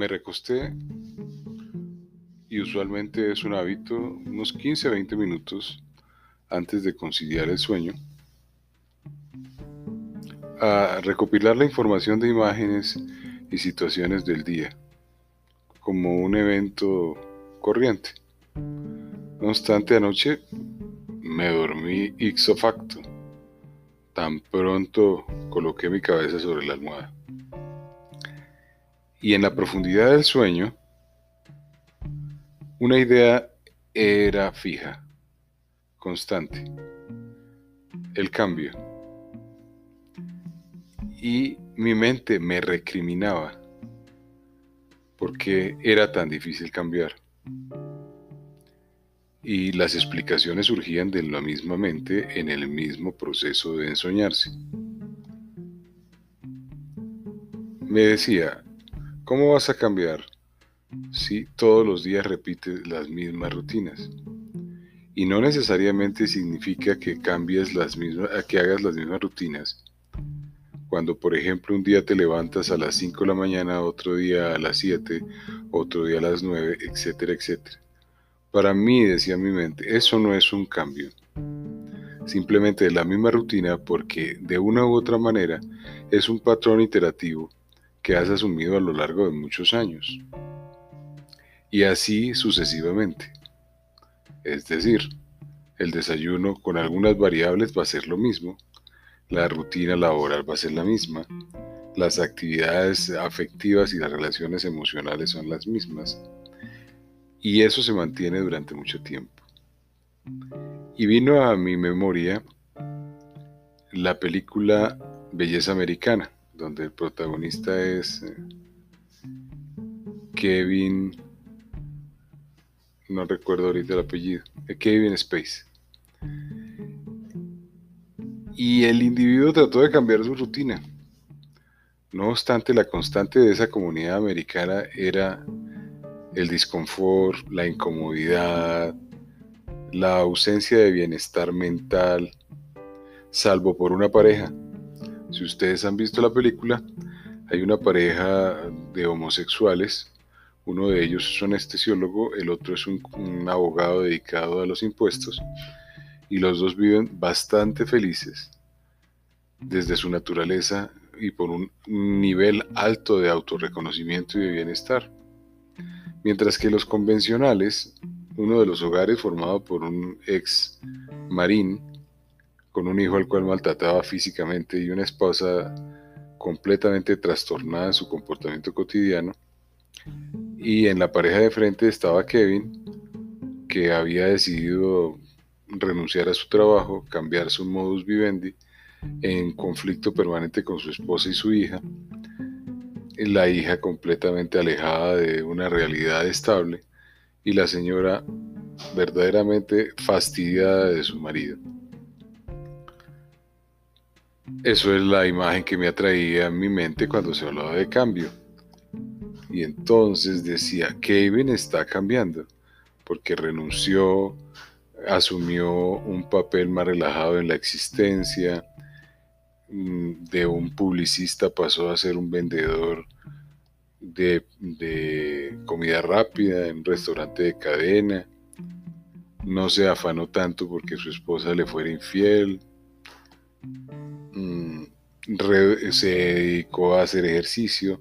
me recosté y usualmente es un hábito unos 15-20 minutos antes de conciliar el sueño a recopilar la información de imágenes y situaciones del día como un evento corriente. No obstante, anoche me dormí ixo facto. Tan pronto coloqué mi cabeza sobre la almohada. Y en la profundidad del sueño, una idea era fija, constante, el cambio. Y mi mente me recriminaba porque era tan difícil cambiar. Y las explicaciones surgían de la misma mente en el mismo proceso de ensoñarse. Me decía, ¿cómo vas a cambiar si todos los días repites las mismas rutinas? Y no necesariamente significa que cambies las mismas, que hagas las mismas rutinas, cuando, por ejemplo, un día te levantas a las 5 de la mañana, otro día a las 7, otro día a las 9, etcétera, etcétera. Para mí, decía mi mente, eso no es un cambio. Simplemente es la misma rutina porque de una u otra manera es un patrón iterativo que has asumido a lo largo de muchos años. Y así sucesivamente. Es decir, el desayuno con algunas variables va a ser lo mismo, la rutina laboral va a ser la misma. Las actividades afectivas y las relaciones emocionales son las mismas. Y eso se mantiene durante mucho tiempo. Y vino a mi memoria la película Belleza Americana, donde el protagonista es eh, Kevin, no recuerdo ahorita el apellido, eh, Kevin Space y el individuo trató de cambiar su rutina. No obstante, la constante de esa comunidad americana era el disconfort, la incomodidad, la ausencia de bienestar mental, salvo por una pareja. Si ustedes han visto la película, hay una pareja de homosexuales, uno de ellos es un anestesiólogo, el otro es un, abogado dedicado a los impuestos, y los dos viven bastante felices desde su naturaleza y por un nivel alto de autorreconocimiento y de bienestar. Mientras que los convencionales, uno de los hogares formado por un ex marín, con un hijo al cual maltrataba físicamente y una esposa completamente trastornada en su comportamiento cotidiano, y en la pareja de frente estaba Kevin, que había decidido renunciar a su trabajo, cambiar su modus vivendi, en conflicto permanente con su esposa y su hija, la hija completamente alejada de una realidad estable y la señora verdaderamente fastidiada de su marido. Eso es la imagen que me atraía a mi mente cuando se hablaba de cambio. Y entonces decía, Kevin está cambiando, porque renunció, asumió un papel más relajado en la existencia, mm, de un publicista pasó a ser un vendedor de, comida rápida en un restaurante de cadena, no se afanó tanto porque su esposa le fuera infiel, se dedicó a hacer ejercicio,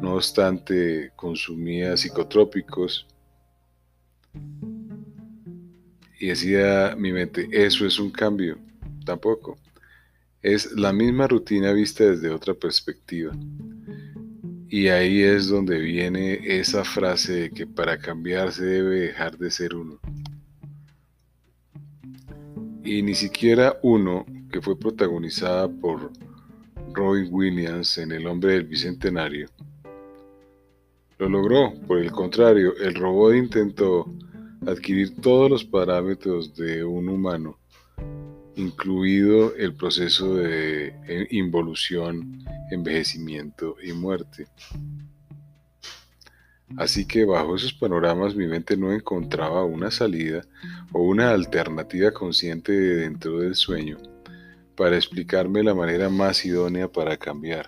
no obstante consumía psicotrópicos, y decía mi mente, eso es un cambio. Tampoco. Es la misma rutina vista desde otra perspectiva. Y ahí es donde viene esa frase de que para cambiar se debe dejar de ser uno. Y ni siquiera uno, que fue protagonizada por Robin Williams en El hombre del Bicentenario, lo logró. Por el contrario, el robot intentó adquirir todos los parámetros de un humano, incluido el proceso de eh, involución, envejecimiento y muerte. Así que bajo esos panoramas mi mente no encontraba una salida o una alternativa consciente dentro del sueño para explicarme la manera más idónea para cambiar.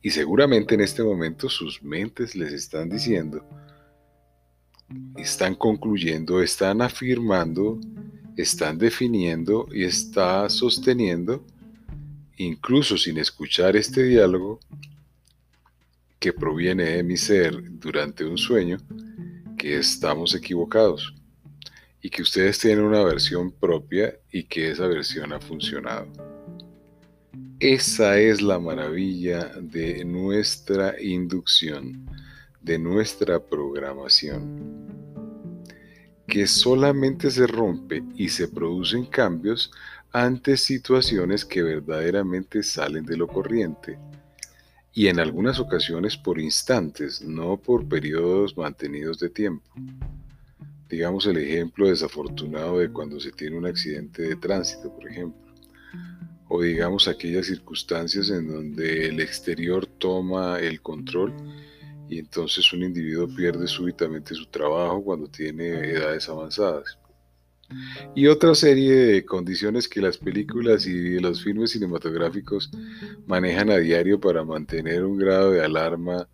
Y seguramente en este momento sus mentes les están diciendo, están concluyendo, están afirmando, están definiendo y está sosteniendo, incluso sin escuchar este diálogo que proviene de mi ser durante un sueño, que estamos equivocados y que ustedes tienen una versión propia y que esa versión ha funcionado. Esa es la maravilla de nuestra inducción, de nuestra programación, que solamente se rompe y se producen cambios ante situaciones que verdaderamente salen de lo corriente y en algunas ocasiones por instantes, no por periodos mantenidos de tiempo. Digamos el ejemplo desafortunado de cuando se tiene un accidente de tránsito, por ejemplo o digamos aquellas circunstancias en donde el exterior toma el control y entonces un individuo pierde súbitamente su trabajo cuando tiene edades avanzadas. Y otra serie de condiciones que las películas y los filmes cinematográficos manejan a diario para mantener un grado de alarma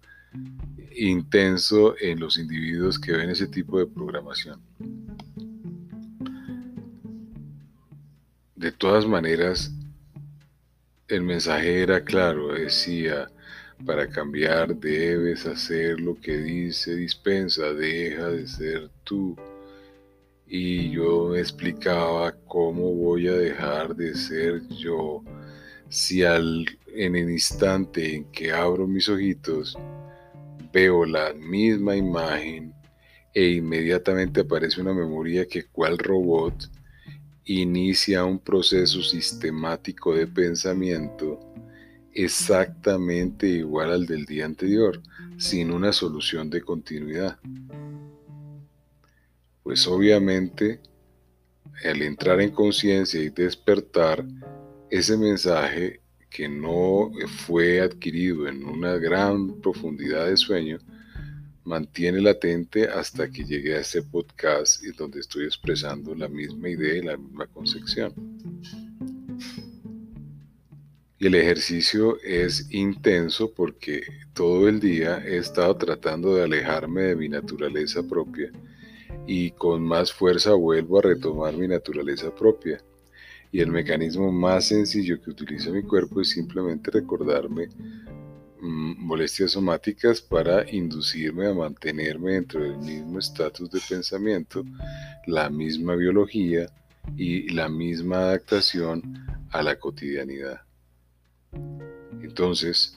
intenso en los individuos que ven ese tipo de programación. De todas maneras, el mensaje era claro, decía, para cambiar debes hacer lo que dice dispensa, deja de ser tú. Y yo me explicaba cómo voy a dejar de ser yo si al, en el instante en que abro mis ojitos veo la misma imagen e inmediatamente aparece una memoria que cual robot inicia un proceso sistemático de pensamiento exactamente igual al del día anterior, sin una solución de continuidad. Pues obviamente, al entrar en conciencia y despertar, ese mensaje que no fue adquirido en una gran profundidad de sueño, mantiene latente hasta que llegue a este podcast y donde estoy expresando la misma idea y la misma concepción. Y el ejercicio es intenso porque todo el día he estado tratando de alejarme de mi naturaleza propia y con más fuerza vuelvo a retomar mi naturaleza propia. Y el mecanismo más sencillo que utiliza mi cuerpo es simplemente recordarme Mm, molestias somáticas para inducirme a mantenerme dentro del mismo estatus de pensamiento, la misma biología y la misma adaptación a la cotidianidad. Entonces,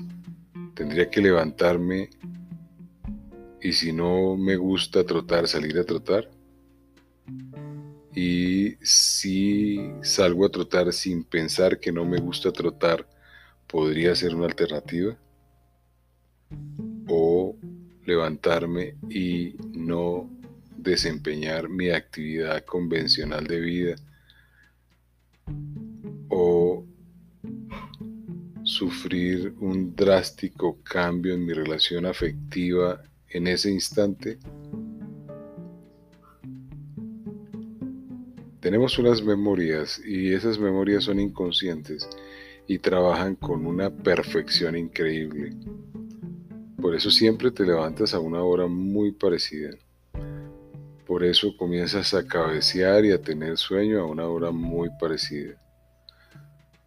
tendría que levantarme y si no me gusta trotar, salir a trotar. Y si salgo a trotar sin pensar que no me gusta trotar, podría ser una alternativa o levantarme y no desempeñar mi actividad convencional de vida o sufrir un drástico cambio en mi relación afectiva en ese instante. Tenemos unas memorias y esas memorias son inconscientes y trabajan con una perfección increíble. Por eso siempre te levantas a una hora muy parecida. Por eso comienzas a cabecear y a tener sueño a una hora muy parecida.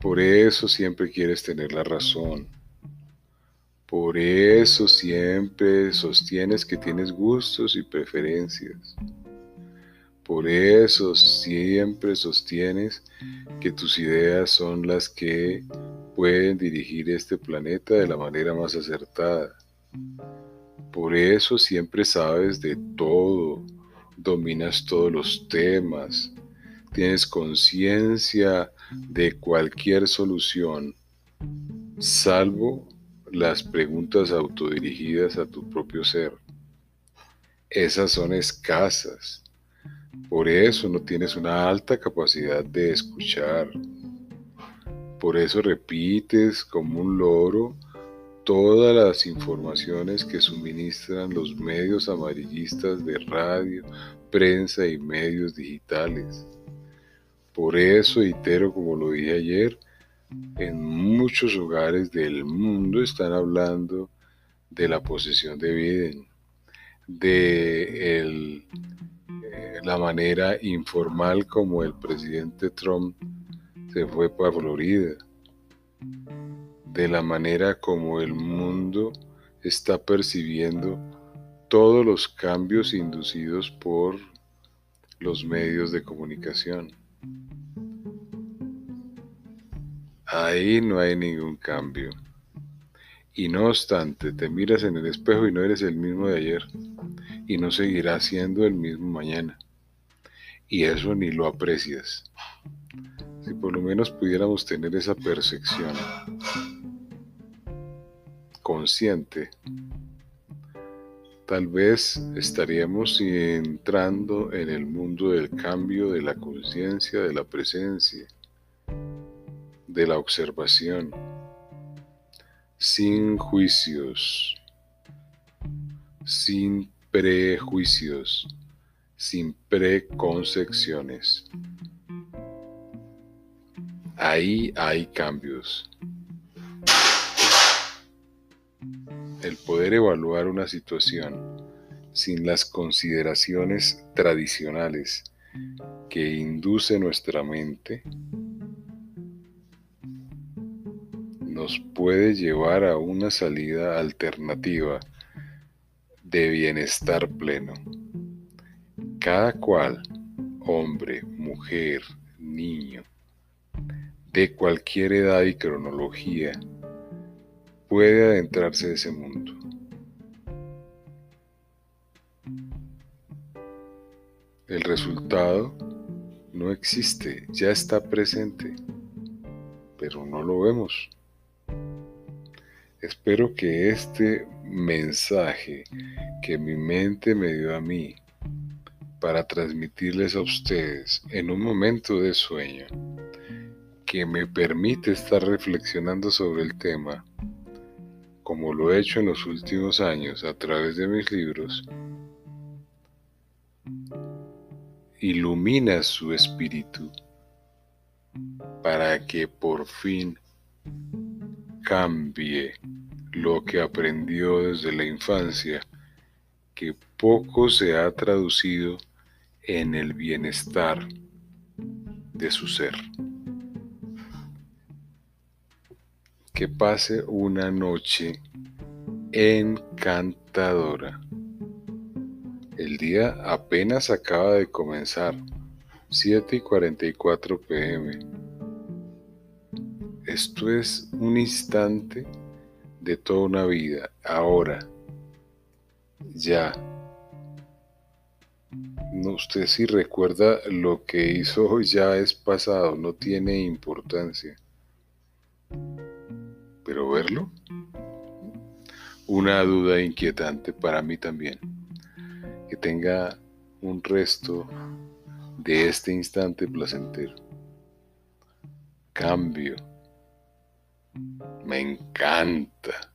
Por eso siempre quieres tener la razón. Por eso siempre sostienes que tienes gustos y preferencias. Por eso siempre sostienes que tus ideas son las que pueden dirigir este planeta de la manera más acertada. Por eso siempre sabes de todo, dominas todos los temas, tienes conciencia de cualquier solución, salvo las preguntas autodirigidas a tu propio ser. Esas son escasas. Por eso no tienes una alta capacidad de escuchar. Por eso repites como un loro todas las informaciones que suministran los medios amarillistas de radio, prensa y medios digitales. Por eso, itero como lo dije ayer, en muchos hogares del mundo están hablando de la posesión de Biden, de el, eh, la manera informal como el presidente Trump se fue para Florida, de la manera como el mundo está percibiendo todos los cambios inducidos por los medios de comunicación. Ahí no hay ningún cambio. Y no obstante, te miras en el espejo y no eres el mismo de ayer. Y no seguirás siendo el mismo mañana. Y eso ni lo aprecias. Si por lo menos pudiéramos tener esa percepción consciente Tal vez estaríamos entrando en el mundo del cambio, de la conciencia, de la presencia, de la observación, sin juicios, sin prejuicios, sin preconcepciones. Ahí hay cambios. el poder evaluar una situación sin las consideraciones tradicionales que induce nuestra mente nos puede llevar a una salida alternativa de bienestar pleno. Cada cual, hombre, mujer, niño, de cualquier edad y cronología, puede adentrarse en ese mundo. El resultado no existe, ya está presente, pero no lo vemos. Espero que este mensaje que mi mente me dio a mí para transmitirles a ustedes en un momento de sueño que me permite estar reflexionando sobre el tema, como lo he hecho en los últimos años a través de mis libros, ilumina su espíritu para que por fin cambie lo que aprendió desde la infancia, que poco se ha traducido en el bienestar de su ser. que pase una noche encantadora. El día apenas acaba de comenzar, 7 y 44 pm. Esto es un instante de toda una vida, ahora, ya. No, usted si recuerda lo que hizo ya es pasado, no tiene importancia pero verlo, una duda inquietante para mí también, que tenga un resto de este instante placentero. Cambio. Me encanta.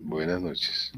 Buenas noches.